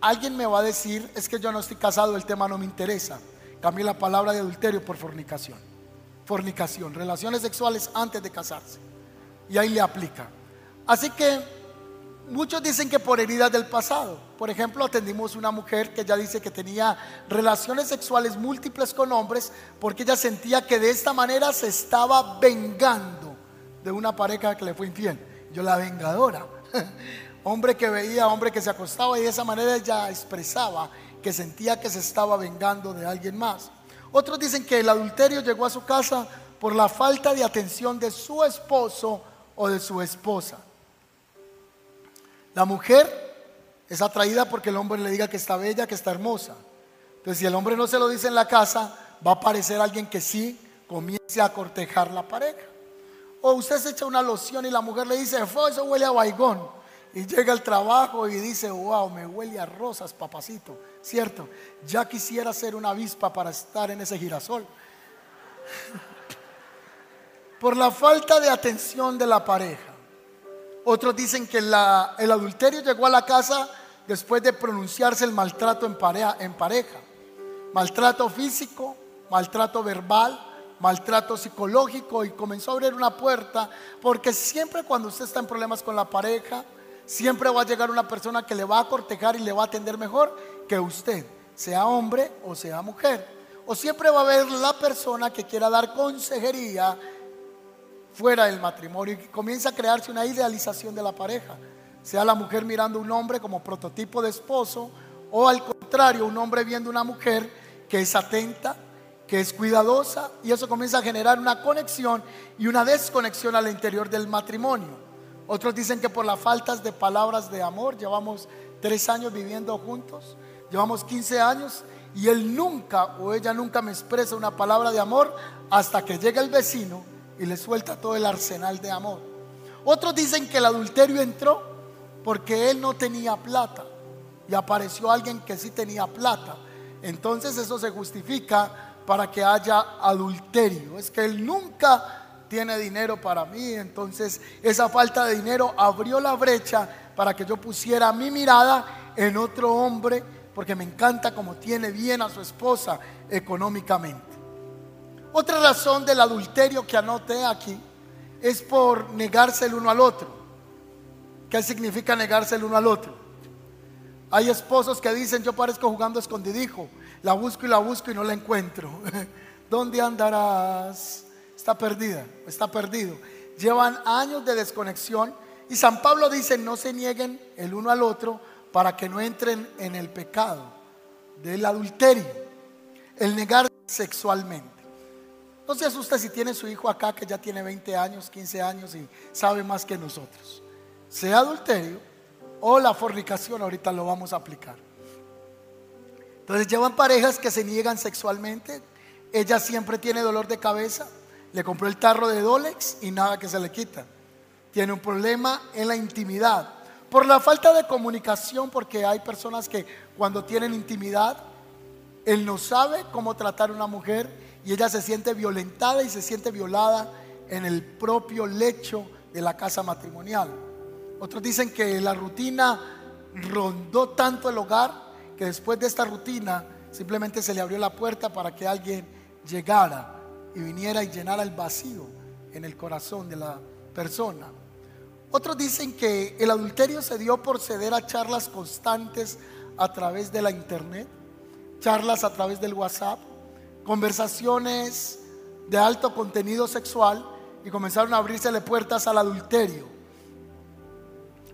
Alguien me va a decir, es que yo no estoy casado, el tema no me interesa. Cambié la palabra de adulterio por fornicación. Fornicación, relaciones sexuales antes de casarse. Y ahí le aplica. Así que muchos dicen que por heridas del pasado. Por ejemplo, atendimos una mujer que ya dice que tenía relaciones sexuales múltiples con hombres porque ella sentía que de esta manera se estaba vengando de una pareja que le fue infiel. Yo la vengadora. hombre que veía, hombre que se acostaba y de esa manera ella expresaba que sentía que se estaba vengando de alguien más. Otros dicen que el adulterio llegó a su casa por la falta de atención de su esposo o de su esposa. La mujer es atraída porque el hombre le diga que está bella, que está hermosa. Entonces, si el hombre no se lo dice en la casa, va a aparecer alguien que sí comience a cortejar la pareja. O usted se echa una loción y la mujer le dice, eso huele a baigón y llega al trabajo y dice, wow, me huele a rosas, papacito, ¿cierto? Ya quisiera ser una avispa para estar en ese girasol. Por la falta de atención de la pareja. Otros dicen que el adulterio llegó a la casa después de pronunciarse el maltrato en pareja, en pareja. Maltrato físico, maltrato verbal, maltrato psicológico y comenzó a abrir una puerta porque siempre cuando usted está en problemas con la pareja, Siempre va a llegar una persona que le va a cortejar y le va a atender mejor que usted, sea hombre o sea mujer. O siempre va a haber la persona que quiera dar consejería fuera del matrimonio y comienza a crearse una idealización de la pareja. Sea la mujer mirando a un hombre como prototipo de esposo o al contrario, un hombre viendo una mujer que es atenta, que es cuidadosa y eso comienza a generar una conexión y una desconexión al interior del matrimonio. Otros dicen que por las faltas de palabras de amor, llevamos tres años viviendo juntos, llevamos 15 años y él nunca o ella nunca me expresa una palabra de amor hasta que llega el vecino y le suelta todo el arsenal de amor. Otros dicen que el adulterio entró porque él no tenía plata y apareció alguien que sí tenía plata. Entonces eso se justifica para que haya adulterio. Es que él nunca tiene dinero para mí. Entonces esa falta de dinero abrió la brecha para que yo pusiera mi mirada en otro hombre, porque me encanta como tiene bien a su esposa económicamente. Otra razón del adulterio que anoté aquí es por negarse el uno al otro. ¿Qué significa negarse el uno al otro? Hay esposos que dicen, yo parezco jugando escondidijo, la busco y la busco y no la encuentro. ¿Dónde andarás? Está perdida, está perdido. Llevan años de desconexión y San Pablo dice, no se nieguen el uno al otro para que no entren en el pecado del adulterio, el negar sexualmente. No se asuste si tiene su hijo acá que ya tiene 20 años, 15 años y sabe más que nosotros. Sea adulterio o la fornicación, ahorita lo vamos a aplicar. Entonces llevan parejas que se niegan sexualmente, ella siempre tiene dolor de cabeza, le compró el tarro de Dolex y nada que se le quita. Tiene un problema en la intimidad. Por la falta de comunicación, porque hay personas que cuando tienen intimidad, él no sabe cómo tratar a una mujer y ella se siente violentada y se siente violada en el propio lecho de la casa matrimonial. Otros dicen que la rutina rondó tanto el hogar que después de esta rutina simplemente se le abrió la puerta para que alguien llegara y viniera y llenara el vacío en el corazón de la persona. Otros dicen que el adulterio se dio por ceder a charlas constantes a través de la internet, charlas a través del WhatsApp, conversaciones de alto contenido sexual y comenzaron a abrírsele puertas al adulterio.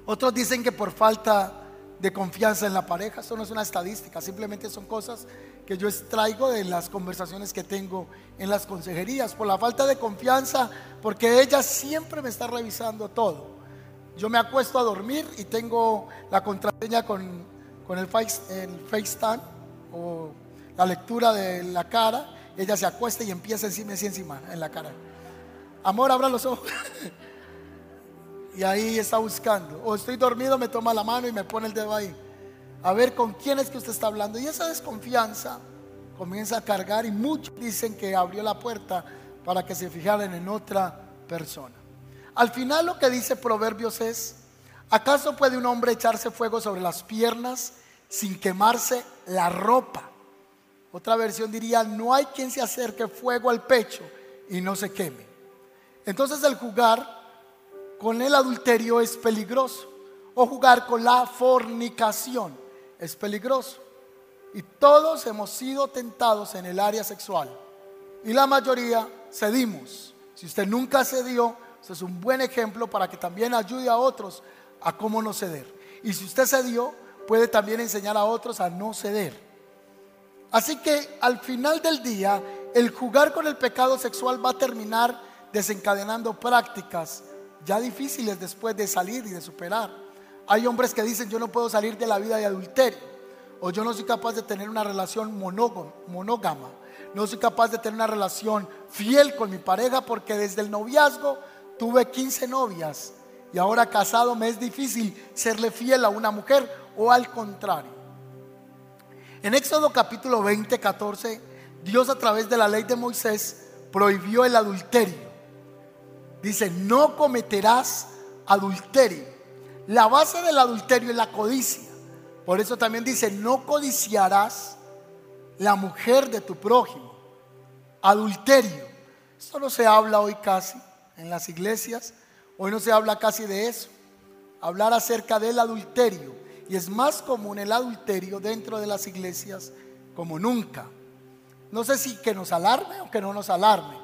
Otros dicen que por falta de confianza en la pareja. Esto no es una estadística, simplemente son cosas que yo extraigo de las conversaciones que tengo en las consejerías. Por la falta de confianza, porque ella siempre me está revisando todo. Yo me acuesto a dormir y tengo la contraseña con, con el, face, el FaceTime o la lectura de la cara ella se acuesta y empieza encima, encima, en la cara. Amor, abra los ojos. y ahí está buscando. O estoy dormido, me toma la mano y me pone el dedo ahí. A ver con quién es que usted está hablando. Y esa desconfianza comienza a cargar y muchos dicen que abrió la puerta para que se fijaran en otra persona. Al final lo que dice Proverbios es, ¿acaso puede un hombre echarse fuego sobre las piernas sin quemarse la ropa? Otra versión diría, no hay quien se acerque fuego al pecho y no se queme. Entonces el jugar con el adulterio es peligroso. O jugar con la fornicación es peligroso. Y todos hemos sido tentados en el área sexual. Y la mayoría cedimos. Si usted nunca cedió, es un buen ejemplo para que también ayude a otros a cómo no ceder. Y si usted cedió, puede también enseñar a otros a no ceder. Así que al final del día, el jugar con el pecado sexual va a terminar desencadenando prácticas ya difíciles después de salir y de superar. Hay hombres que dicen yo no puedo salir de la vida de adulterio o yo no soy capaz de tener una relación monógama, no soy capaz de tener una relación fiel con mi pareja porque desde el noviazgo tuve 15 novias y ahora casado me es difícil serle fiel a una mujer o al contrario. En Éxodo capítulo 20, 14, Dios a través de la ley de Moisés prohibió el adulterio. Dice, no cometerás adulterio. La base del adulterio es la codicia. Por eso también dice, no codiciarás la mujer de tu prójimo. Adulterio. Esto no se habla hoy casi en las iglesias. Hoy no se habla casi de eso. Hablar acerca del adulterio. Y es más común el adulterio dentro de las iglesias como nunca. No sé si que nos alarme o que no nos alarme.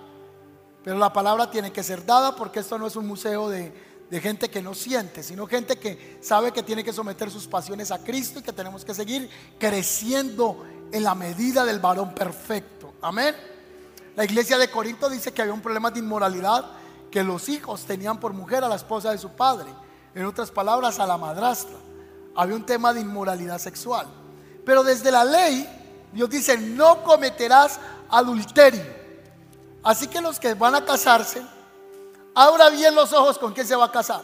Pero la palabra tiene que ser dada porque esto no es un museo de, gente que no siente, sino gente que sabe que tiene que someter sus pasiones a Cristo y que tenemos que seguir creciendo en la medida del varón perfecto. Amén. La iglesia de Corinto dice que había un problema de inmoralidad que los hijos tenían por mujer a la esposa de su padre. En otras palabras, a la madrastra. Había un tema de inmoralidad sexual. Pero desde la ley, Dios dice, no cometerás adulterio. Así que los que van a casarse, abra bien los ojos con quién se va a casar.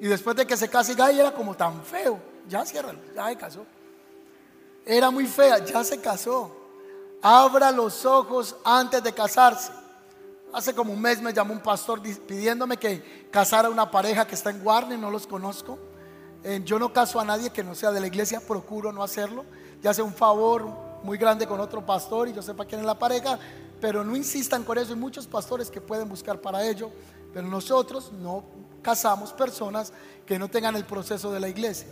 Y después de que se case, y era como tan feo. Ya cierra, ya se casó. Era muy fea, ya se casó. Abra los ojos antes de casarse. Hace como un mes me llamó un pastor pidiéndome que casara una pareja que está en Warner, no los conozco. Eh, yo no caso a nadie que no sea de la iglesia, procuro no hacerlo. Ya sea un favor muy grande con otro pastor y yo sepa quién es la pareja, pero no insistan con eso. Hay muchos pastores que pueden buscar para ello, pero nosotros no casamos personas que no tengan el proceso de la iglesia.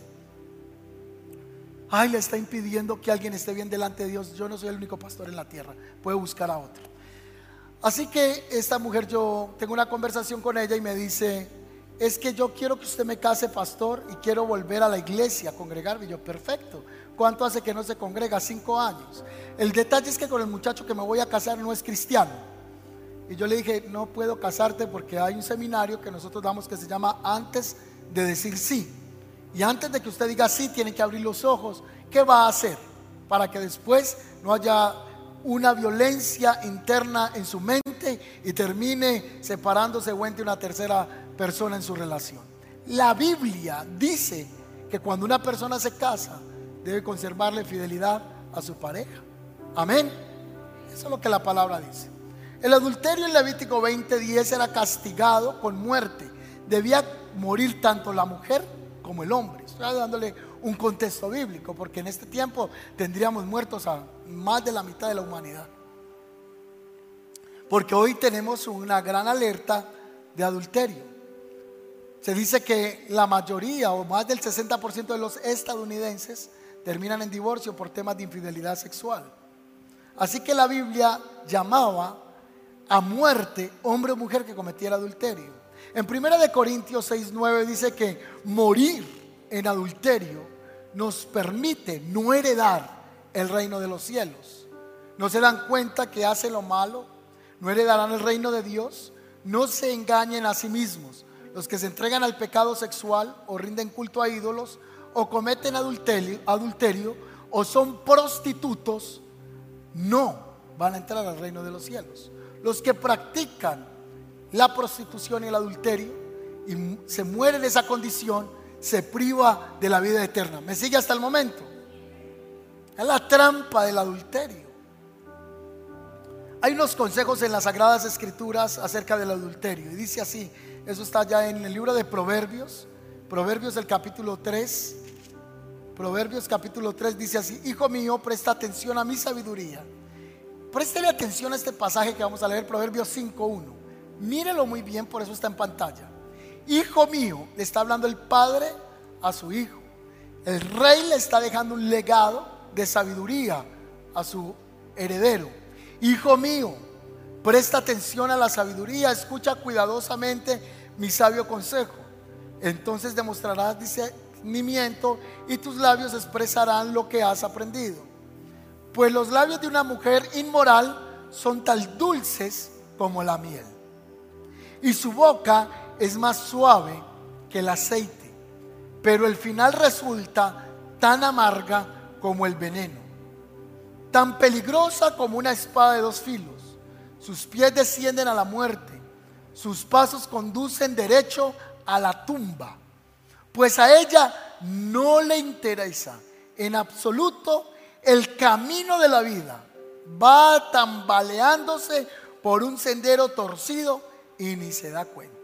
Ay, le está impidiendo que alguien esté bien delante de Dios. Yo no soy el único pastor en la tierra. Puede buscar a otro. Así que esta mujer, yo tengo una conversación con ella y me dice, es que yo quiero que usted me case pastor y quiero volver a la iglesia, a congregarme. Y yo, perfecto. ¿Cuánto hace que no se congrega? Cinco años. El detalle es que con el muchacho que me voy a casar no es cristiano. Y yo le dije, no puedo casarte porque hay un seminario que nosotros damos que se llama antes de decir sí. Y antes de que usted diga sí, tiene que abrir los ojos. ¿Qué va a hacer? Para que después no haya una violencia interna en su mente y termine separándose o entre una tercera persona en su relación. La Biblia dice que cuando una persona se casa, debe conservarle fidelidad a su pareja. Amén. Eso es lo que la palabra dice. El adulterio en Levítico 20:10 era castigado con muerte. Debía morir tanto la mujer como el hombre. Estoy dándole un contexto bíblico, porque en este tiempo tendríamos muertos a más de la mitad de la humanidad. Porque hoy tenemos una gran alerta de adulterio. Se dice que la mayoría o más del 60% de los estadounidenses terminan en divorcio por temas de infidelidad sexual. Así que la Biblia llamaba a muerte hombre o mujer que cometiera adulterio. En 1 de Corintios 6, 9 dice que morir en adulterio nos permite no heredar el reino de los cielos. No se dan cuenta que hace lo malo, no heredarán el reino de Dios. No se engañen a sí mismos. Los que se entregan al pecado sexual o rinden culto a ídolos o cometen adulterio, adulterio o son prostitutos, no van a entrar al reino de los cielos. Los que practican la prostitución y el adulterio y se muere de esa condición, se priva de la vida eterna. ¿Me sigue hasta el momento? Es la trampa del adulterio. Hay unos consejos en las Sagradas Escrituras acerca del adulterio. Y dice así, eso está ya en el libro de Proverbios, Proverbios del capítulo 3. Proverbios capítulo 3 dice así, Hijo mío, presta atención a mi sabiduría. Préstele atención a este pasaje que vamos a leer, Proverbios 5.1. Mírelo muy bien, por eso está en pantalla. Hijo mío, le está hablando el padre a su hijo. El rey le está dejando un legado de sabiduría a su heredero. Hijo mío, presta atención a la sabiduría, escucha cuidadosamente mi sabio consejo. Entonces demostrarás discernimiento y tus labios expresarán lo que has aprendido. Pues los labios de una mujer inmoral son tan dulces como la miel. Y su boca es más suave que el aceite. Pero el final resulta tan amarga como el veneno tan peligrosa como una espada de dos filos. Sus pies descienden a la muerte, sus pasos conducen derecho a la tumba, pues a ella no le interesa en absoluto el camino de la vida. Va tambaleándose por un sendero torcido y ni se da cuenta.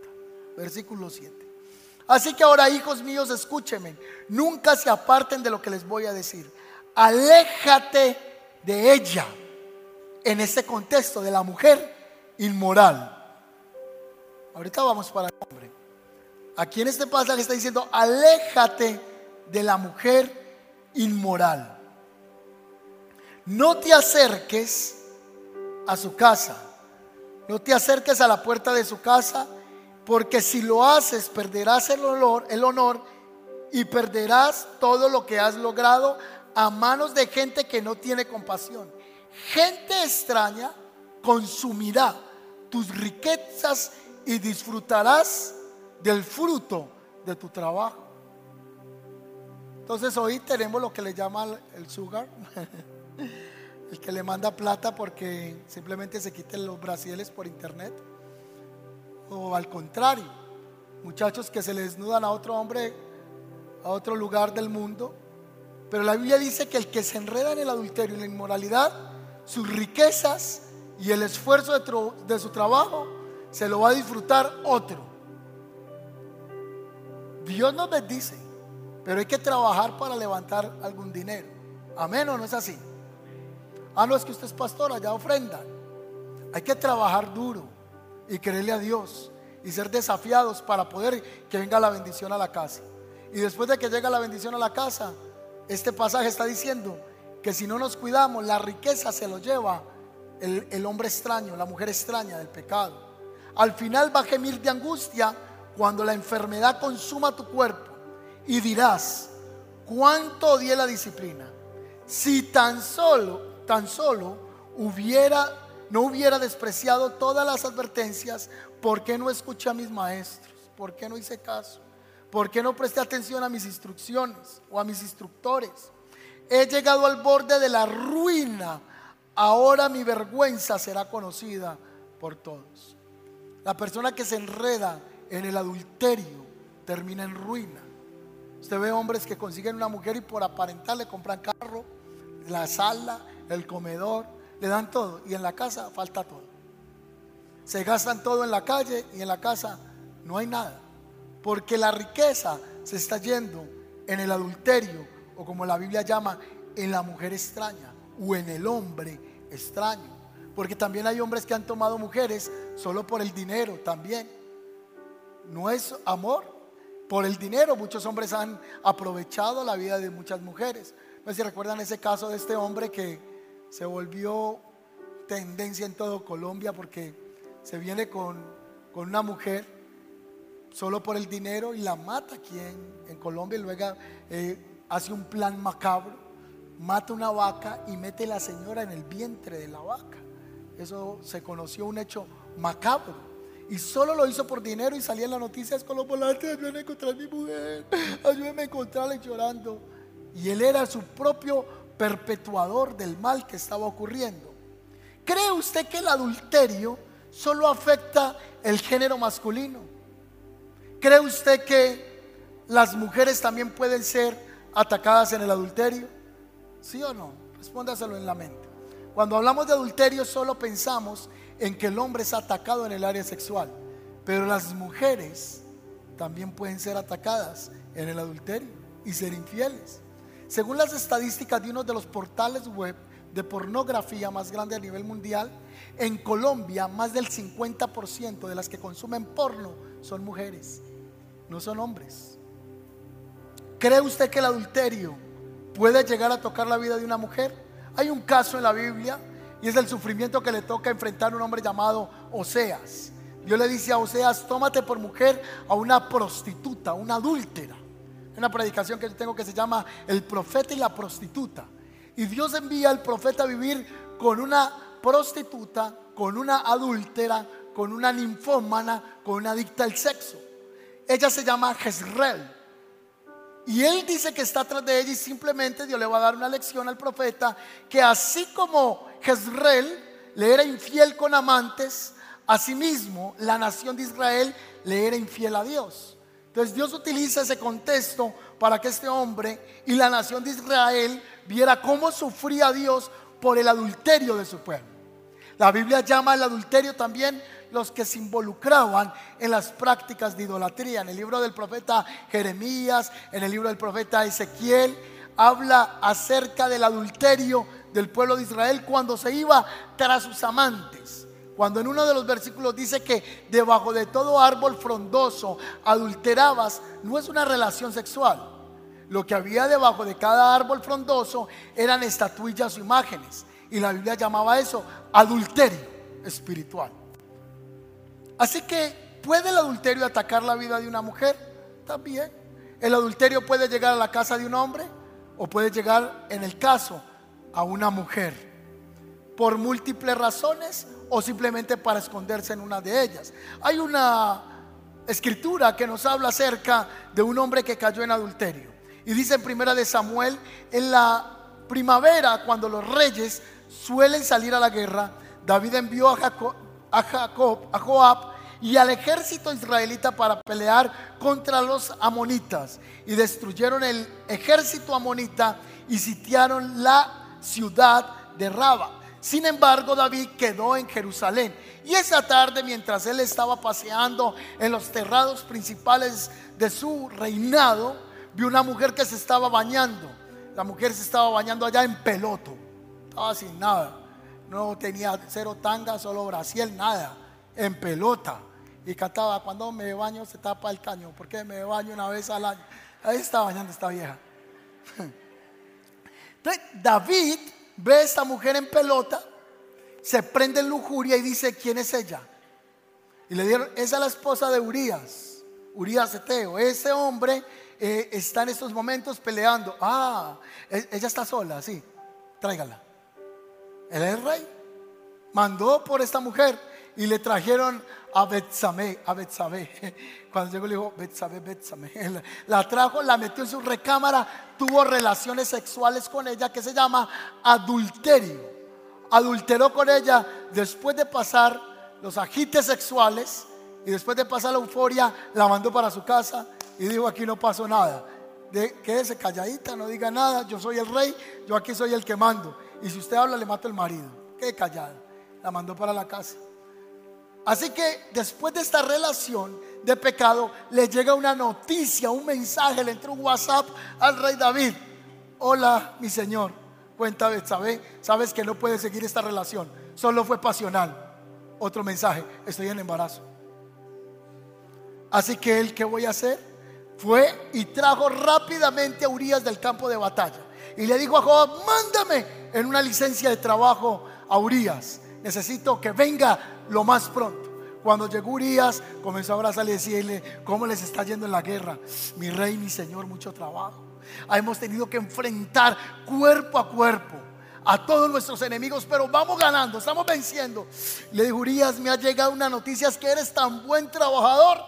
Versículo 7. Así que ahora, hijos míos, escúchenme. Nunca se aparten de lo que les voy a decir. Aléjate de ella en este contexto de la mujer inmoral. Ahorita vamos para. Aquí en este pasaje está diciendo, aléjate de la mujer inmoral. No te acerques a su casa. No te acerques a la puerta de su casa, porque si lo haces perderás el el honor y perderás todo lo que has logrado a manos de gente que no tiene compasión. Gente extraña consumirá tus riquezas y disfrutarás del fruto de tu trabajo. Entonces hoy tenemos lo que le llama el sugar, el que le manda plata porque simplemente se quiten los brasiles por internet. O al contrario, muchachos que se le desnudan a otro hombre, a otro lugar del mundo pero la Biblia dice que el que se enreda en el adulterio y la inmoralidad, sus riquezas y el esfuerzo de, su trabajo se lo va a disfrutar otro. Dios nos bendice, pero hay que trabajar para levantar algún dinero. Amén o no es así. Ah, no es que usted es pastor, allá ofrenda. Hay que trabajar duro y creerle a Dios y ser desafiados para poder que venga la bendición a la casa. Y después de que llega la bendición a la casa, este pasaje está diciendo que si no nos cuidamos, la riqueza se lo lleva el, hombre extraño, la mujer extraña del pecado. Al final va a gemir de angustia cuando la enfermedad consuma tu cuerpo y dirás, ¿cuánto odié la disciplina? Si tan solo, tan solo hubiera, no hubiera despreciado todas las advertencias, ¿por qué no escuché a mis maestros? ¿Por qué no hice caso? ¿Por qué no presté atención a mis instrucciones o a mis instructores? He llegado al borde de la ruina. Ahora mi vergüenza será conocida por todos. La persona que se enreda en el adulterio termina en ruina. Usted ve hombres que consiguen una mujer y por aparentar le compran carro, la sala, el comedor, le dan todo y en la casa falta todo. Se gastan todo en la calle y en la casa no hay nada. Porque la riqueza se está yendo en el adulterio o como la Biblia llama, en la mujer extraña o en el hombre extraño. Porque también hay hombres que han tomado mujeres solo por el dinero también. No es amor, por el dinero. Muchos hombres han aprovechado la vida de muchas mujeres. No sé si recuerdan ese caso de este hombre que se volvió tendencia en todo Colombia porque se viene con, con una mujer solo por el dinero y la mata aquí en, Colombia y luego eh, hace un plan macabro, mata una vaca y mete la señora en el vientre de la vaca. Eso se conoció un hecho macabro. Y solo lo hizo por dinero y salía en las noticias con los volantes, ayúdenme a encontrar a mi mujer, ayúdenme a encontrarla llorando. Y él era su propio perpetuador del mal que estaba ocurriendo. ¿Cree usted que el adulterio solo afecta el género masculino? ¿Cree usted que las mujeres también pueden ser atacadas en el adulterio? ¿Sí o no? Respóndaselo en la mente. Cuando hablamos de adulterio solo pensamos en que el hombre es atacado en el área sexual, pero las mujeres también pueden ser atacadas en el adulterio y ser infieles. Según las estadísticas de uno de los portales web de pornografía más grande a nivel mundial, en Colombia más del 50% de las que consumen porno son mujeres, no son hombres. ¿Cree usted que el adulterio puede llegar a tocar la vida de una mujer? Hay un caso en la Biblia y es el sufrimiento que le toca enfrentar a un hombre llamado Oseas. Dios le dice a Oseas, tómate por mujer a una prostituta, una adúltera. Una predicación que yo tengo que se llama El profeta y la prostituta. Y Dios envía al profeta a vivir con una prostituta, con una adúltera, con una ninfómana, con una adicta al sexo. Ella se llama Jezreel. Y él dice que está atrás de ella y simplemente Dios le va a dar una lección al profeta que así como Jezreel le era infiel con amantes, Asimismo, la nación de Israel le era infiel a Dios. Entonces Dios utiliza ese contexto para que este hombre y la nación de Israel viera cómo sufría Dios por el adulterio de su pueblo. La Biblia llama al adulterio también los que se involucraban en las prácticas de idolatría. En el libro del profeta Jeremías, en el libro del profeta Ezequiel, habla acerca del adulterio del pueblo de Israel cuando se iba tras sus amantes. Cuando en uno de los versículos dice que debajo de todo árbol frondoso adulterabas, no es una relación sexual. Lo que había debajo de cada árbol frondoso eran estatuillas o imágenes. Y la Biblia llamaba eso adulterio espiritual. Así que, ¿puede el adulterio atacar la vida de una mujer? También. El adulterio puede llegar a la casa de un hombre o puede llegar, en el caso, a una mujer. Por múltiples razones o simplemente para esconderse en una de ellas. Hay una escritura que nos habla acerca de un hombre que cayó en adulterio. Y dice en primera de Samuel, en la primavera, cuando los reyes suelen salir a la guerra, David envió a Jacob, a, Jacob, a Joab y al ejército israelita para pelear contra los amonitas. Y destruyeron el ejército amonita y sitiaron la ciudad de Raba. Sin embargo, David quedó en Jerusalén. Y esa tarde, mientras él estaba paseando en los terrados principales de su reinado, vio una mujer que se estaba bañando. La mujer se estaba bañando allá en peloto. Estaba sin nada. No tenía cero tanga, solo braciel, nada. En pelota. Y cantaba, cuando me baño se tapa el caño. porque me baño una vez al año? Ahí estaba bañando esta vieja. David ve a esta mujer en pelota, se prende en lujuria y dice, ¿quién es ella? Y le dieron, esa es la esposa de Urias, Urias Eteo. Ese hombre eh, está en estos momentos peleando. Ah, e, ella está sola, sí, tráigala. Él es el rey. Mandó por esta mujer y le trajeron a Betsabé, a Betsabé. Cuando llegó le dijo, Betsabé, Betsabé. La trajo, la metió en su recámara, tuvo relaciones sexuales con ella que se llama adulterio. Adulteró con ella después de pasar los agites sexuales y después de pasar la euforia, la mandó para su casa y dijo, aquí no pasó nada. De, quédese calladita, no diga nada, yo soy el rey, yo aquí soy el que mando. Y si usted habla, le mato el marido. Quede callada. La mandó para la casa. Así que después de esta relación de pecado, le llega una noticia, un mensaje, le entra un WhatsApp al rey David. Hola, mi señor. Cuenta, ¿sabes? Sabes que no puede seguir esta relación. Solo fue pasional. Otro mensaje, estoy en embarazo. Así que él, ¿qué voy a hacer? Fue y trajo rápidamente a Urias del campo de batalla. Y le dijo a Joab, mándame en una licencia de trabajo a Urias. Necesito que venga lo más pronto. Cuando llegó Urias, comenzó a abrazarle y decirle cómo les está yendo en la guerra. Mi rey, mi señor, mucho trabajo. Hemos tenido que enfrentar cuerpo a cuerpo a todos nuestros enemigos, pero vamos ganando, estamos venciendo. Le dijo Urias, me ha llegado una noticia, es que eres tan buen trabajador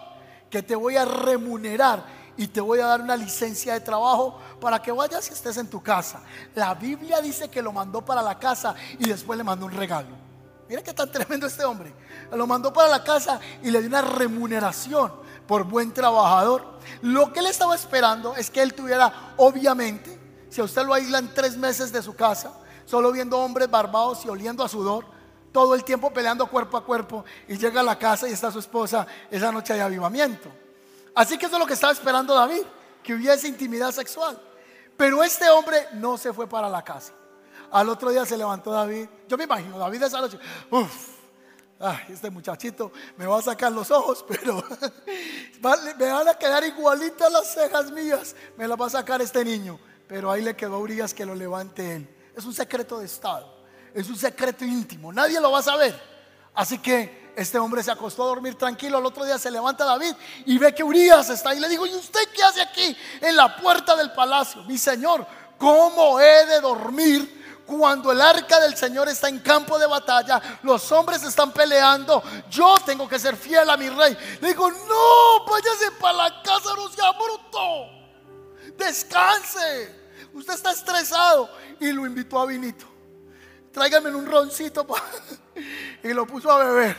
que te voy a remunerar y te voy a dar una licencia de trabajo para que vayas y estés en tu casa. La Biblia dice que lo mandó para la casa y después le mandó un regalo. Mira qué tan tremendo este hombre. Lo mandó para la casa y le dio una remuneración por buen trabajador. Lo que él estaba esperando es que él tuviera, obviamente, si a usted lo aíslan tres meses de su casa, solo viendo hombres barbados y oliendo a sudor, todo el tiempo peleando cuerpo a cuerpo, y llega a la casa y está su esposa esa noche de avivamiento. Así que eso es lo que estaba esperando David, que hubiese intimidad sexual. Pero este hombre no se fue para la casa. Al otro día se levantó David. Yo me imagino, David esa noche, uff, este muchachito me va a sacar los ojos, pero me van a quedar igualitas las cejas mías. Me las va a sacar este niño. Pero ahí le quedó a Urias que lo levante él. Es un secreto de Estado. Es un secreto íntimo. Nadie lo va a saber. Así que este hombre se acostó a dormir tranquilo. Al otro día se levanta David y ve que Urias está ahí. Le digo, ¿y usted qué hace aquí en la puerta del palacio? Mi señor, ¿cómo he de dormir? Cuando el arca del Señor está en campo de batalla, los hombres están peleando, yo tengo que ser fiel a mi rey. Le digo, no, váyase para la casa, no sea bruto. Descanse. Usted está estresado. Y lo invitó a vinito. Tráigame un roncito. y lo puso a beber.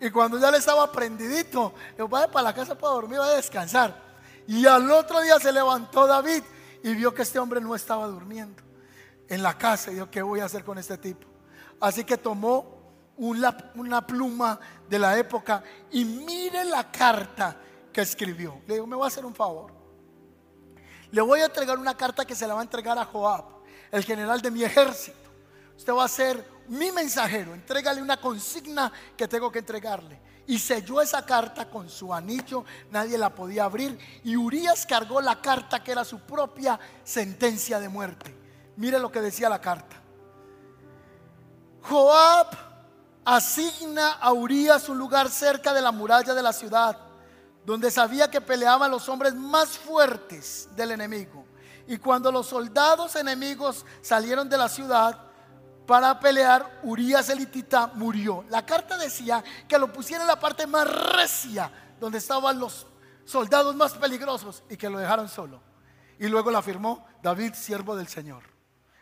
Y cuando ya le estaba prendidito, le dijo, vaya para la casa para dormir, vaya a descansar. Y al otro día se levantó David y vio que este hombre no estaba durmiendo en la casa y dijo, ¿qué voy a hacer con este tipo? Así que tomó una, una pluma de la época y mire la carta que escribió. Le digo, me voy a hacer un favor. Le voy a entregar una carta que se la va a entregar a Joab, el general de mi ejército. Usted va a ser mi mensajero. Entrégale una consigna que tengo que entregarle. Y selló esa carta con su anillo, nadie la podía abrir. Y Urias cargó la carta que era su propia sentencia de muerte. Mire lo que decía la carta. Joab asigna a Urias un lugar cerca de la muralla de la ciudad, donde sabía que peleaban los hombres más fuertes del enemigo. Y cuando los soldados enemigos salieron de la ciudad para pelear, Urias elitita murió. La carta decía que lo pusiera en la parte más recia, donde estaban los soldados más peligrosos, y que lo dejaron solo. Y luego la firmó David, siervo del Señor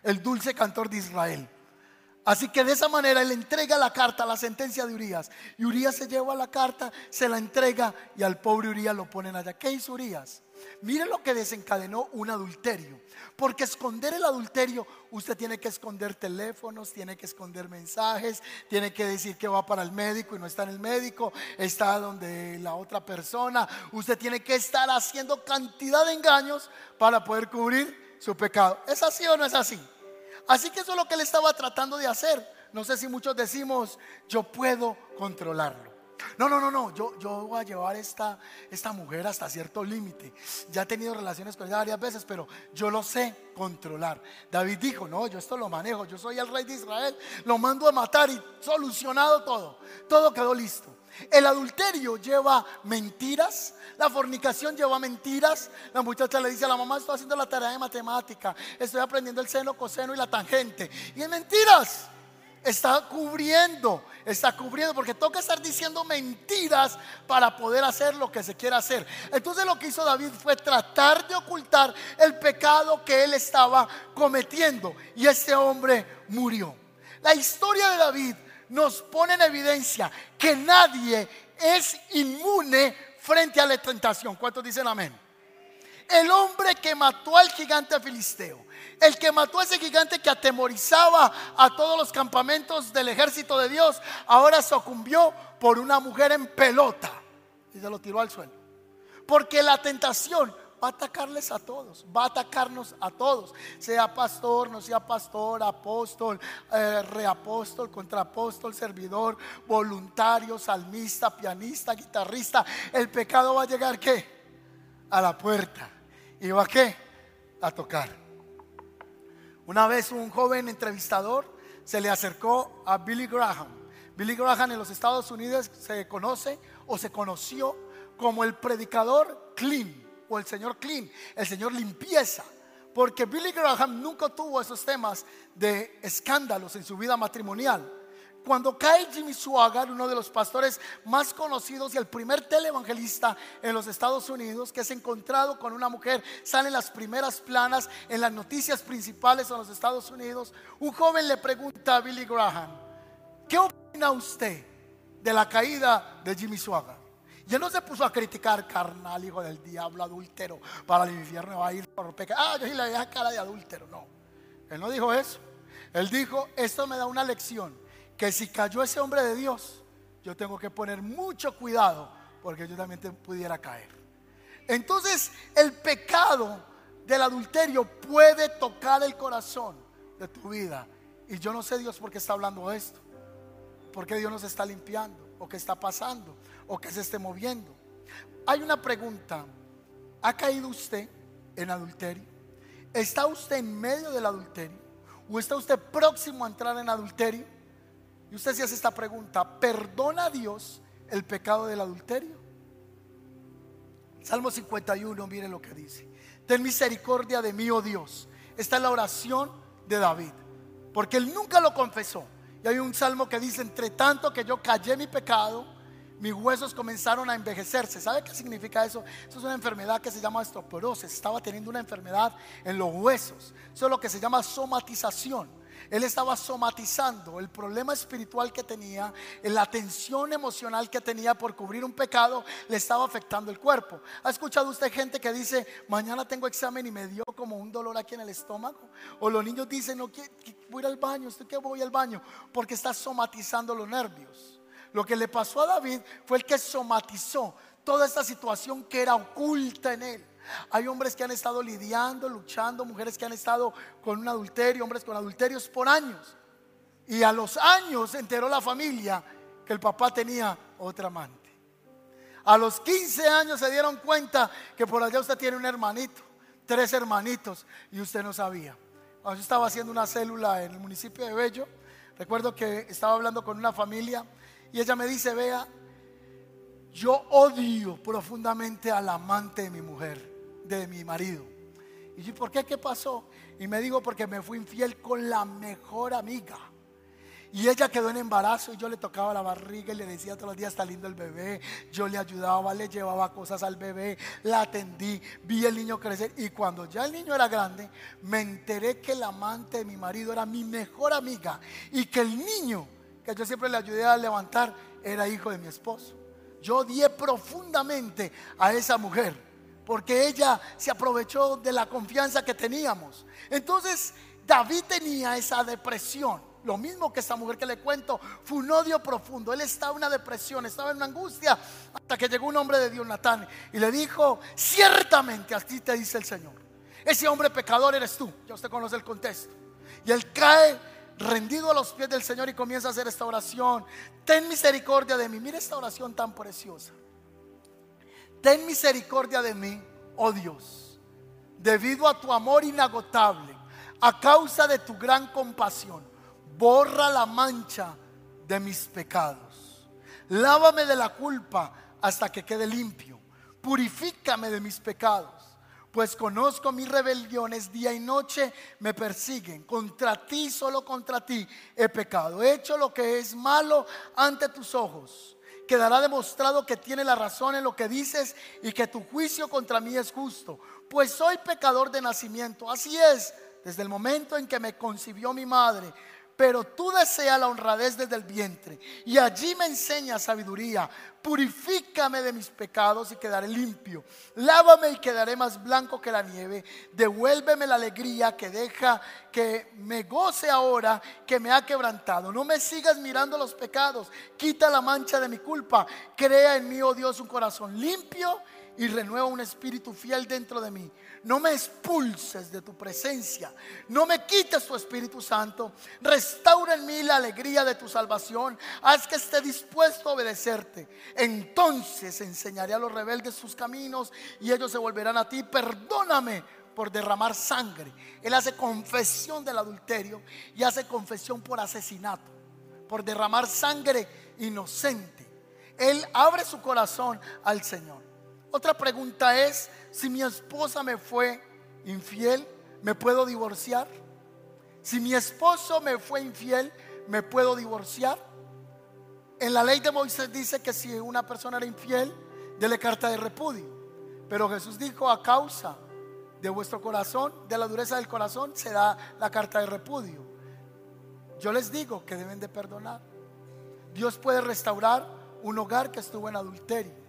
el dulce cantor de Israel. Así que de esa manera él entrega la carta, la sentencia de Urias. Y Urias se lleva la carta, se la entrega y al pobre Urias lo ponen allá. ¿Qué hizo Urias? Mire lo que desencadenó un adulterio. Porque esconder el adulterio, usted tiene que esconder teléfonos, tiene que esconder mensajes, tiene que decir que va para el médico y no está en el médico, está donde la otra persona. Usted tiene que estar haciendo cantidad de engaños para poder cubrir su pecado. ¿Es así o no es así? Así que eso es lo que él estaba tratando de hacer. No sé si muchos decimos, yo puedo controlarlo. No, no, no, no, yo, yo voy a llevar esta, esta mujer hasta cierto límite. Ya he tenido relaciones con ella varias veces, pero yo lo sé controlar. David dijo, no, yo esto lo manejo, yo soy el rey de Israel, lo mando a matar y solucionado todo. Todo quedó listo. El adulterio lleva mentiras, la fornicación lleva mentiras. La muchacha le dice a la mamá, estoy haciendo la tarea de matemática, estoy aprendiendo el seno, coseno y la tangente. Y en mentiras. Está cubriendo, está cubriendo, porque toca estar diciendo mentiras para poder hacer lo que se quiera hacer. Entonces lo que hizo David fue tratar de ocultar el pecado que él estaba cometiendo. Y este hombre murió. La historia de David nos pone en evidencia que nadie es inmune frente a la tentación. ¿Cuántos dicen amén? El hombre que mató al gigante filisteo, el que mató a ese gigante que atemorizaba a todos los campamentos del ejército de Dios, ahora sucumbió por una mujer en pelota y se lo tiró al suelo. Porque la tentación va a atacarles a todos, va a atacarnos a todos, sea pastor, no sea pastor, apóstol, eh, reapóstol, contraapóstol, servidor, voluntario, salmista, pianista, guitarrista. El pecado va a llegar ¿qué? A la puerta. ¿Y va a qué? A tocar. Una vez un joven entrevistador se le acercó a Billy Graham. Billy Graham en los Estados Unidos se conoce o se conoció como el predicador clean el Señor clean, el Señor limpieza. Porque Billy Graham nunca tuvo esos temas de escándalos en su vida matrimonial. Cuando cae Jimmy Swaggart, uno de los pastores más conocidos y el primer televangelista en los Estados Unidos, que es encontrado con una mujer, sale en las primeras planas en las noticias principales en los Estados Unidos, un joven le pregunta a Billy Graham, ¿qué opina usted de la caída de Jimmy Swaggart? Él no se puso a criticar, carnal, hijo del diablo, adúltero, para el infierno va a ir por pecado. Ah, yo sí le deja cara de adúltero. No, él no dijo eso. Él dijo, esto me da una lección, que si cayó ese hombre de Dios, yo tengo que poner mucho cuidado, porque yo también pudiera caer. Entonces, el pecado del adulterio puede tocar el corazón de tu vida. Y yo no sé Dios por qué está hablando esto. ¿Por qué Dios nos está limpiando? ¿O qué está pasando? ¿O qué se esté moviendo? Hay una pregunta. ¿Ha caído usted en adulterio? ¿Está usted en medio del adulterio? ¿O está usted próximo a entrar en adulterio? Y usted se hace esta pregunta. ¿Perdona a Dios el pecado del adulterio? Salmo 51, mire lo que dice. Ten misericordia de mí, oh Dios. Esta es la oración de David. Porque él nunca lo confesó. Y hay un salmo que dice, entre tanto que yo callé mi pecado, mis huesos comenzaron a envejecerse. ¿Sabe qué significa eso? Eso es una enfermedad que se llama osteoporosis. Estaba teniendo una enfermedad en los huesos. Eso es lo que se llama somatización. Él estaba somatizando el problema espiritual que tenía, la tensión emocional que tenía por cubrir un pecado, le estaba afectando el cuerpo. ¿Ha escuchado usted gente que dice, mañana tengo examen y me dio como un dolor aquí en el estómago? O los niños dicen, no, voy al baño, ¿estoy que voy al baño? Porque está somatizando los nervios. Lo que le pasó a David fue el que somatizó toda esta situación que era oculta en él. Hay hombres que han estado lidiando, luchando, mujeres que han estado con un adulterio, hombres con adulterios por años. Y a los años enteró la familia que el papá tenía otra amante. A los 15 años se dieron cuenta que por allá usted tiene un hermanito, tres hermanitos, y usted no sabía. Cuando yo estaba haciendo una célula en el municipio de Bello, recuerdo que estaba hablando con una familia y ella me dice, vea, yo odio profundamente al amante de mi mujer de mi marido. Y yo, ¿por qué? ¿Qué pasó? Y me dijo, porque me fui infiel con la mejor amiga. Y ella quedó en embarazo y yo le tocaba la barriga y le decía todos los días, está lindo el bebé. Yo le ayudaba, le llevaba cosas al bebé, la atendí, vi el niño crecer. Y cuando ya el niño era grande, me enteré que el amante de mi marido era mi mejor amiga y que el niño que yo siempre le ayudé a levantar era hijo de mi esposo. Yo odié profundamente a esa mujer porque ella se aprovechó de la confianza que teníamos. Entonces David tenía esa depresión. Lo mismo que esta mujer que le cuento, fue un odio profundo. Él estaba en una depresión, estaba en una angustia, hasta que llegó un hombre de Dios, Natán, y le dijo, ciertamente así te dice el Señor. Ese hombre pecador eres tú. Ya usted conoce el contexto. Y él cae rendido a los pies del Señor y comienza a hacer esta oración. Ten misericordia de mí. Mira esta oración tan preciosa ten misericordia de mí, oh Dios, debido a tu amor inagotable, a causa de tu gran compasión, borra la mancha de mis pecados. Lávame de la culpa hasta que quede limpio. Purifícame de mis pecados, pues conozco mis rebeliones día y noche me persiguen. Contra ti, solo contra ti he pecado. He hecho lo que es malo ante tus ojos quedará demostrado que tiene la razón en lo que dices y que tu juicio contra mí es justo, pues soy pecador de nacimiento. Así es, desde el momento en que me concibió mi madre. Pero tú deseas la honradez desde el vientre y allí me enseñas sabiduría. Purifícame de mis pecados y quedaré limpio. Lávame y quedaré más blanco que la nieve. Devuélveme la alegría que deja que me goce ahora que me ha quebrantado. No me sigas mirando los pecados. Quita la mancha de mi culpa. Crea en mí, oh Dios, un corazón limpio y renueva un espíritu fiel dentro de mí. No me expulses de tu presencia. No me quites tu Espíritu Santo. Restaura en mí la alegría de tu salvación. Haz que esté dispuesto a obedecerte. Entonces enseñaré a los rebeldes sus caminos y ellos se volverán a ti. Perdóname por derramar sangre. Él hace confesión del adulterio y hace confesión por asesinato, por derramar sangre inocente. Él abre su corazón al Señor. Otra pregunta es, si mi esposa me fue infiel, ¿me puedo divorciar? Si mi esposo me fue infiel, ¿me puedo divorciar? En la ley de Moisés dice que si una persona era infiel, dele carta de repudio. Pero Jesús dijo, a causa de vuestro corazón, de la dureza del corazón, se da la carta de repudio. Yo les digo que deben de perdonar. Dios puede restaurar un hogar que estuvo en adulterio.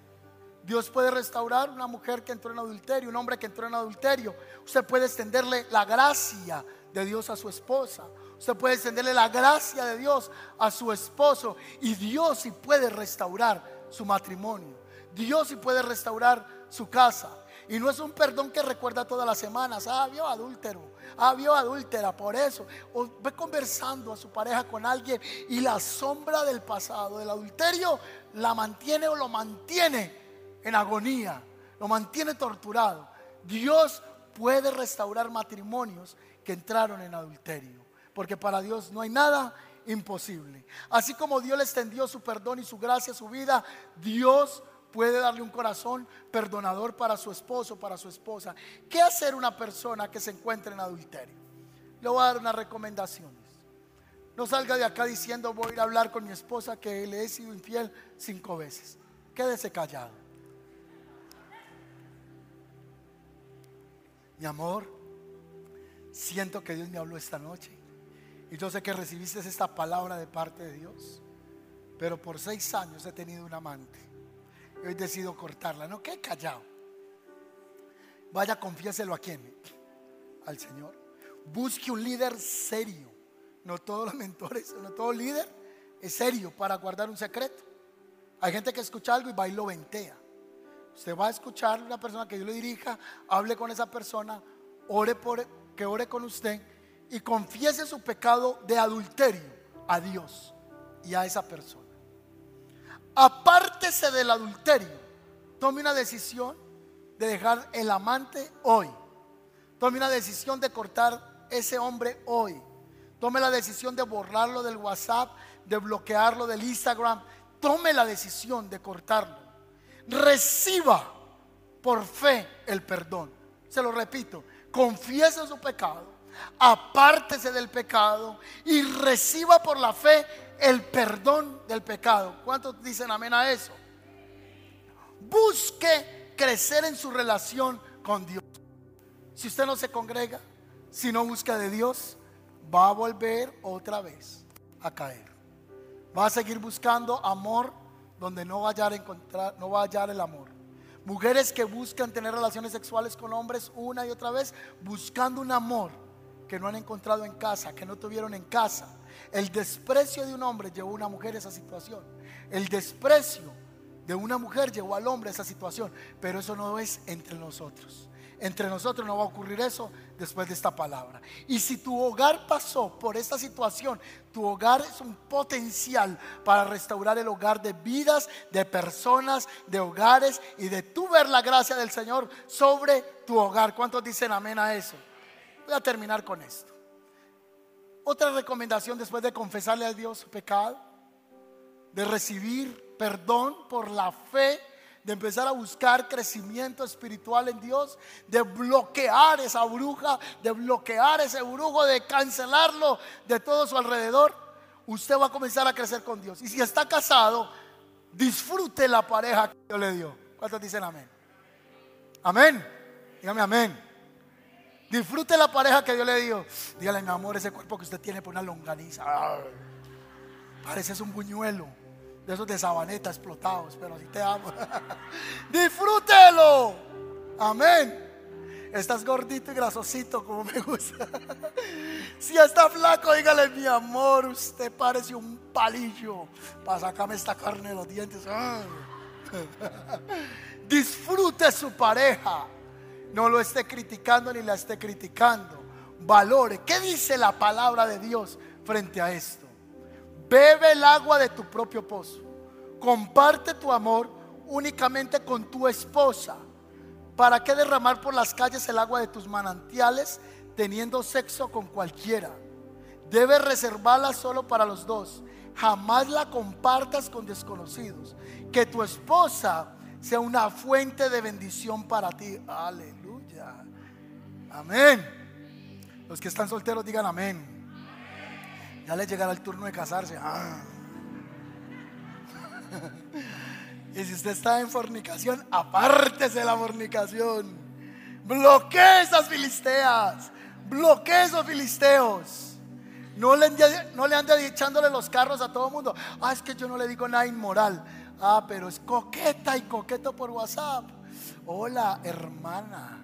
Dios puede restaurar una mujer que entró en adulterio, un hombre que entró en adulterio. Usted puede extenderle la gracia de Dios a su esposa. Usted puede extenderle la gracia de Dios a su esposo. Y Dios sí puede restaurar su matrimonio. Dios sí puede restaurar su casa. Y no es un perdón que recuerda todas las semanas. Ah, vio adúltero. Ah, vio adúltera. Por eso. O ve conversando a su pareja con alguien y la sombra del pasado, del adulterio, la mantiene o lo mantiene en agonía. Lo mantiene torturado. Dios puede restaurar matrimonios que entraron en adulterio. Porque para Dios no hay nada imposible. Así como Dios le extendió su perdón y su gracia su vida, Dios puede darle un corazón perdonador para su esposo, para su esposa. ¿Qué hacer una persona que se encuentra en adulterio? Le voy a dar unas recomendaciones. No salga de acá diciendo voy a ir a hablar con mi esposa que le he sido infiel cinco veces. Quédese callado. Mi amor, siento que Dios me habló esta noche. Y yo sé que recibiste esta palabra de parte de Dios. Pero por seis años he tenido un amante hoy decido cortarla. No, que callado. Vaya, confiéselo a quién? Al Señor. Busque un líder serio. No todos los mentores, no todo líder es serio para guardar un secreto. Hay gente que escucha algo y va y lo ventea. Usted va a escuchar una persona que yo le dirija, hable con esa persona, ore por que ore con usted y confiese su pecado de adulterio a Dios y a esa persona apártese del adulterio. Tome una decisión de dejar el amante hoy. Tome una decisión de cortar ese hombre hoy. Tome la decisión de borrarlo del WhatsApp, de bloquearlo del Instagram. Tome la decisión de cortarlo. Reciba por fe el perdón. Se lo repito, confiese su pecado, apártese del pecado y reciba por la fe el perdón del pecado. ¿Cuántos dicen amén a eso? Busque crecer en su relación con Dios. Si usted no se congrega, si no busca de Dios, va a volver otra vez a caer. Va a seguir buscando amor donde no va a hallar, encontrar, no va a hallar el amor. Mujeres que buscan tener relaciones sexuales con hombres una y otra vez, buscando un amor que no han encontrado en casa, que no tuvieron en casa el desprecio de un hombre llevó a una mujer a esa situación. El desprecio de una mujer llevó al hombre a esa situación. Pero eso no es entre nosotros. Entre nosotros no va a ocurrir eso después de esta palabra. Y si tu hogar pasó por esta situación, tu hogar es un potencial para restaurar el hogar de vidas, de personas, de hogares y de tú ver la gracia del Señor sobre tu hogar. ¿Cuántos dicen amén a eso? Voy a terminar con esto. Otra recomendación después de confesarle a Dios su pecado, de recibir perdón por la fe, de empezar a buscar crecimiento espiritual en Dios, de bloquear esa bruja, de bloquear ese brujo, de cancelarlo de todo su alrededor, usted va a comenzar a crecer con Dios. Y si está casado, disfrute la pareja que Dios le dio. ¿Cuántos dicen amén? Amén. Dígame amén. Disfrute la pareja que Dios le dio. Dígale, mi amor, ese cuerpo que usted tiene por una longaniza. Parece un buñuelo. De esos de sabaneta explotados. Pero así te amo. Disfrútelo. Amén. Estás gordito y grasosito como me gusta. si está flaco, dígale, mi amor, usted parece un palillo para sacarme esta carne de los dientes. Disfrute su pareja no lo esté criticando ni la esté criticando. Valore. ¿Qué dice la palabra de Dios frente a esto? Bebe el agua de tu propio pozo. Comparte tu amor únicamente con tu esposa. ¿Para qué derramar por las calles el agua de tus manantiales teniendo sexo con cualquiera? Debes reservarla solo para los dos. Jamás la compartas con desconocidos. Que tu esposa sea una fuente de bendición para ti. Aleluya. Amén. Los que están solteros digan amén. Ya les llegará el turno de casarse. Ah. y si usted está en fornicación, apártese de la fornicación. Bloquee esas filisteas. Bloquee esos filisteos. No le, no le ande echándole los carros a todo mundo. Ah, es que yo no le digo nada inmoral. Ah, pero es coqueta y coqueto por WhatsApp. Hola, hermana.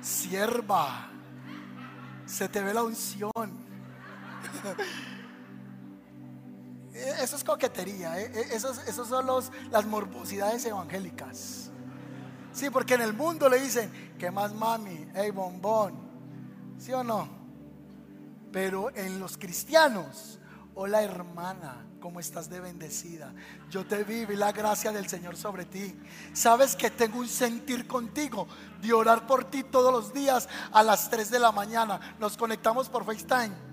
Sierva. Se te ve la unción. Eso es coquetería. ¿eh? Esos, esos son los, las morbosidades evangélicas. Sí, porque en el mundo le dicen, ¿qué más mami? Hey, bombón. ¿Sí o no? Pero en los cristianos, hola hermana, ¿cómo estás de bendecida? Yo te vi, vi la gracia del Señor sobre ti. Sabes que tengo un sentir contigo de orar por ti todos los días a las 3 de la mañana. Nos conectamos por FaceTime.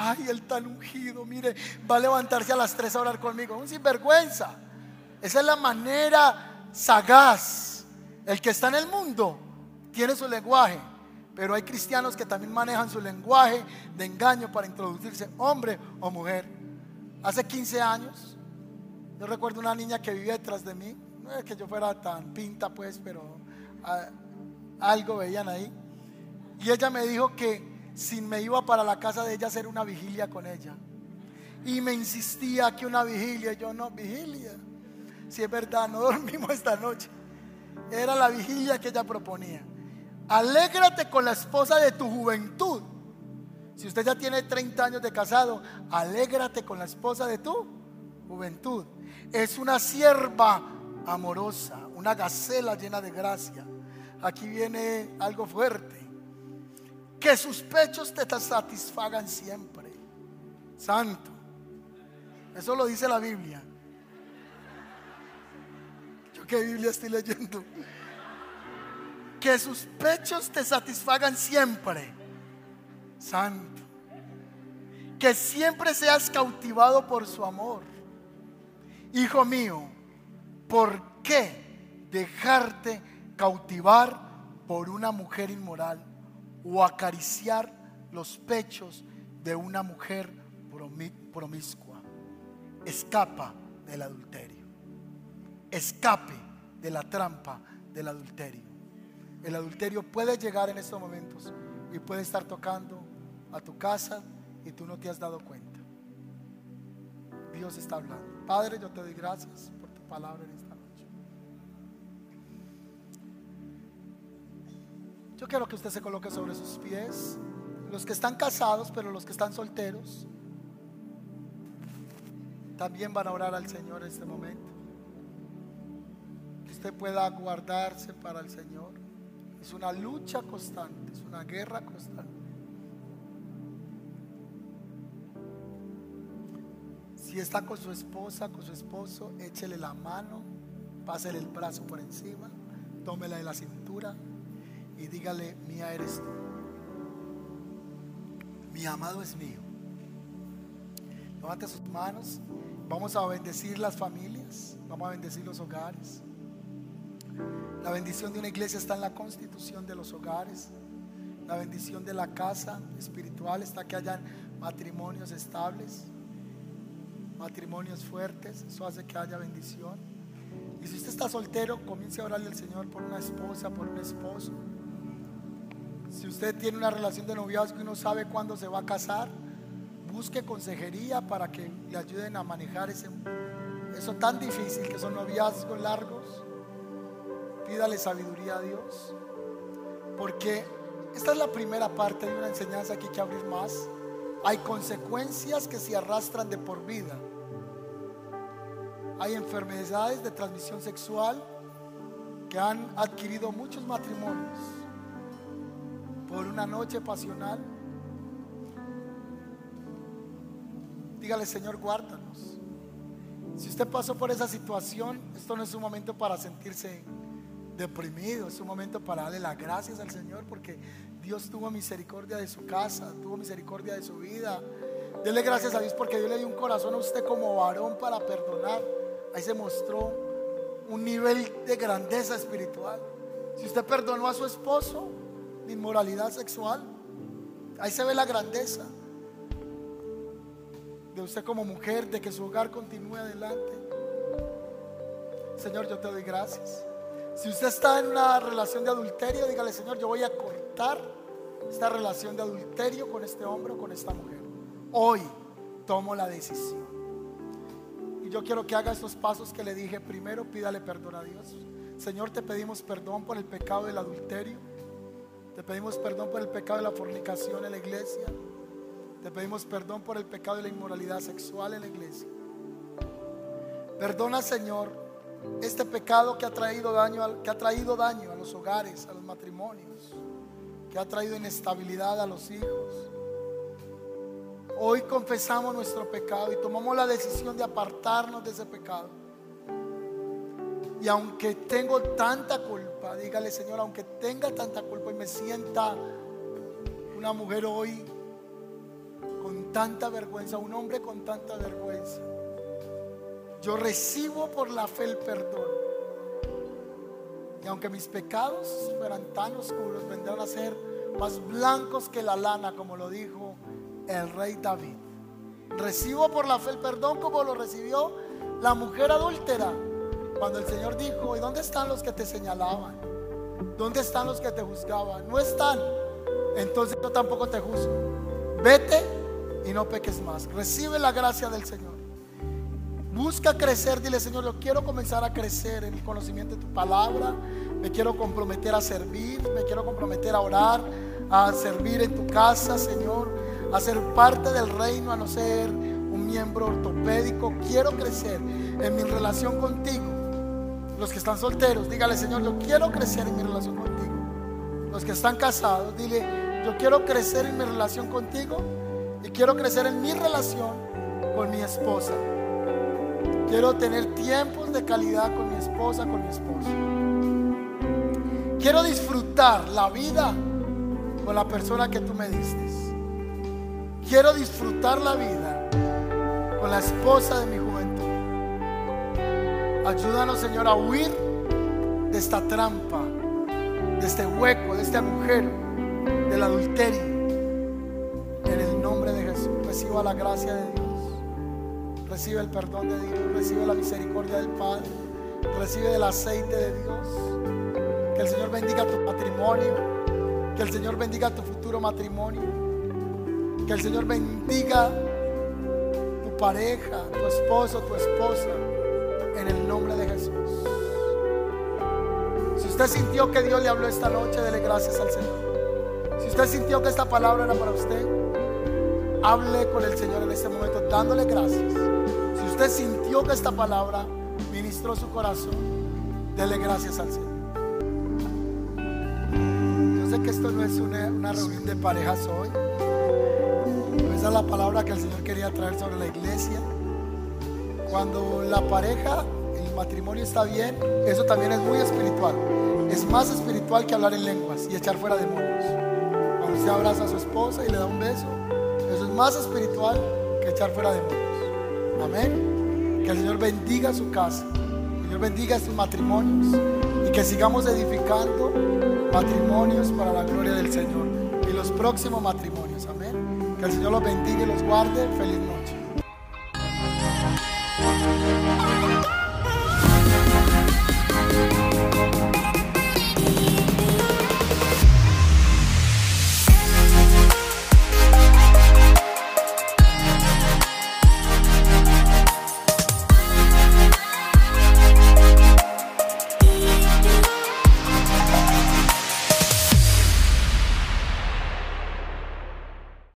Ay, el tan ungido, mire, va a levantarse a las 3 a orar conmigo. Un sinvergüenza. Esa es la manera sagaz. El que está en el mundo tiene su lenguaje. Pero hay cristianos que también manejan su lenguaje de engaño para introducirse hombre o mujer. Hace 15 años, yo recuerdo una niña que vivía detrás de mí. No es que yo fuera tan pinta, pues, pero ah, algo veían ahí. Y ella me dijo que si me iba para la casa de ella a hacer una vigilia con ella. Y me insistía que una vigilia. Yo no, vigilia. Si es verdad, no dormimos esta noche. Era la vigilia que ella proponía. Alégrate con la esposa de tu juventud. Si usted ya tiene 30 años de casado, alégrate con la esposa de tu juventud. Es una sierva amorosa, una gacela llena de gracia. Aquí viene algo fuerte. Que sus pechos te satisfagan siempre. Santo. Eso lo dice la Biblia. Yo qué Biblia estoy leyendo que sus pechos te satisfagan siempre. Santo. Que siempre seas cautivado por su amor. Hijo mío, ¿por qué dejarte cautivar por una mujer inmoral o acariciar los pechos de una mujer promiscua? Escapa del adulterio. Escape de la trampa del adulterio. El adulterio puede llegar en estos momentos y puede estar tocando a tu casa y tú no te has dado cuenta. Dios está hablando. Padre, yo te doy gracias por tu palabra en esta Yo quiero que usted se coloque sobre sus pies. Los que están casados, pero los que están solteros, también van a orar al Señor en este momento. Que usted pueda guardarse para el Señor. Es una lucha constante, es una guerra constante. Si está con su esposa, con su esposo, échele la mano, pásele el brazo por encima, tómela de la cintura y dígale, mía eres tú. Mi amado es mío. Levante sus manos. Vamos a bendecir las familias. Vamos a bendecir los hogares. La bendición de una iglesia está en la constitución de los hogares. La bendición de la casa espiritual está que hayan matrimonios estables, matrimonios fuertes. Eso hace que haya bendición. Y si usted está soltero, comience a orarle al Señor por una esposa, por un esposo. Si usted tiene una relación de noviazgo y no sabe cuándo se va a casar, busque consejería para que le ayuden a manejar ese, eso tan difícil que son noviazgos largos Pídale sabiduría a Dios. Porque esta es la primera parte de una enseñanza que hay que abrir más. Hay consecuencias que se arrastran de por vida. Hay enfermedades de transmisión sexual que han adquirido muchos matrimonios por una noche pasional. Dígale, Señor, guárdanos. Si usted pasó por esa situación, esto no es un momento para sentirse deprimido, es un momento para darle las gracias al Señor porque Dios tuvo misericordia de su casa, tuvo misericordia de su vida. Dele gracias a Dios porque Dios le dio un corazón a usted como varón para perdonar. Ahí se mostró un nivel de grandeza espiritual. Si usted perdonó a su esposo inmoralidad sexual, ahí se ve la grandeza de usted como mujer, de que su hogar continúe adelante. Señor, yo te doy gracias. Si usted está en una relación de adulterio, dígale, Señor, yo voy a cortar esta relación de adulterio con este hombre o con esta mujer. Hoy tomo la decisión. Y yo quiero que haga estos pasos que le dije. Primero, pídale perdón a Dios. Señor, te pedimos perdón por el pecado del adulterio. Te pedimos perdón por el pecado de la fornicación en la iglesia. Te pedimos perdón por el pecado de la inmoralidad sexual en la iglesia. Perdona, Señor, este pecado que ha traído daño, que ha traído daño a los hogares, a los matrimonios, que ha traído inestabilidad a los hijos. Hoy confesamos nuestro pecado y tomamos la decisión de apartarnos de ese pecado. Y aunque tengo tanta culpa, dígale Señor, aunque tenga tanta culpa y me sienta una mujer hoy con tanta vergüenza, un hombre con tanta vergüenza, yo recibo por la fe el perdón. Y aunque mis pecados fueran tan oscuros, vendrán a ser más blancos que la lana, como lo dijo el rey David. Recibo por la fe el perdón como lo recibió la mujer adúltera. Cuando el Señor dijo, ¿y dónde están los que te señalaban? ¿Dónde están los que te juzgaban? No están. Entonces yo tampoco te juzgo. Vete y no peques más. Recibe la gracia del Señor. Busca crecer, dile Señor, yo quiero comenzar a crecer en el conocimiento de tu palabra, me quiero comprometer a servir, me quiero comprometer a orar, a servir en tu casa, Señor, a ser parte del reino, a no ser un miembro ortopédico, quiero crecer en mi relación contigo. Los que están solteros, dígale Señor, yo quiero crecer en mi relación contigo. Los que están casados, dile, yo quiero crecer en mi relación contigo y quiero crecer en mi relación con mi esposa. Quiero tener tiempos de calidad con mi esposa, con mi esposo. Quiero disfrutar la vida con la persona que tú me diste. Quiero disfrutar la vida con la esposa de mi. Ayúdanos, Señor, a huir de esta trampa, de este hueco, de este agujero, del adulterio. En el nombre de Jesús, reciba la gracia de Dios. Recibe el perdón de Dios, recibe la misericordia del Padre, recibe el aceite de Dios. Que el Señor bendiga tu matrimonio, que el Señor bendiga tu futuro matrimonio, que el Señor bendiga tu pareja, tu esposo, tu esposa, en el nombre de Jesús. Si usted sintió que Dios le habló esta noche, dele gracias al Señor. Si usted sintió que esta palabra era para usted, hable con el Señor en este momento, dándole gracias usted sintió que esta palabra ministró su corazón, dele gracias al Señor. Yo sé que esto no es una, reunión de parejas hoy. esa es la palabra que el Señor quería traer sobre la iglesia. Cuando la pareja, el matrimonio está bien, eso también es muy espiritual. Es más espiritual que hablar en lenguas y echar fuera demonios. Cuando usted abraza a su esposa y le da un beso, eso es más espiritual que echar fuera demonios. Amén. Que el Señor bendiga su casa. Que el Señor bendiga sus matrimonios. Y que sigamos edificando matrimonios para la gloria del Señor. Y los próximos matrimonios. Amén. Que el Señor los bendiga y los guarde. Feliz noche.